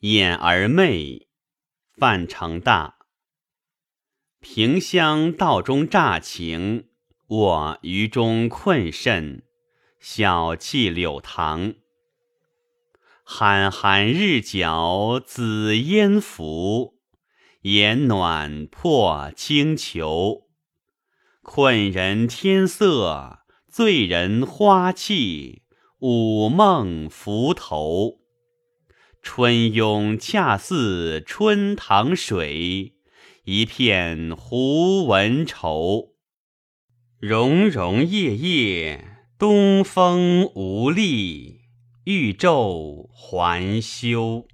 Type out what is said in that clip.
掩而媚，范成大。萍乡道中乍晴，我于中困甚，小憩柳堂。寒寒日角紫烟浮，檐暖破轻裘。困人天色，醉人花气，午梦浮头。春拥恰似春塘水，一片胡文愁。融融夜夜，东风无力，欲昼还休。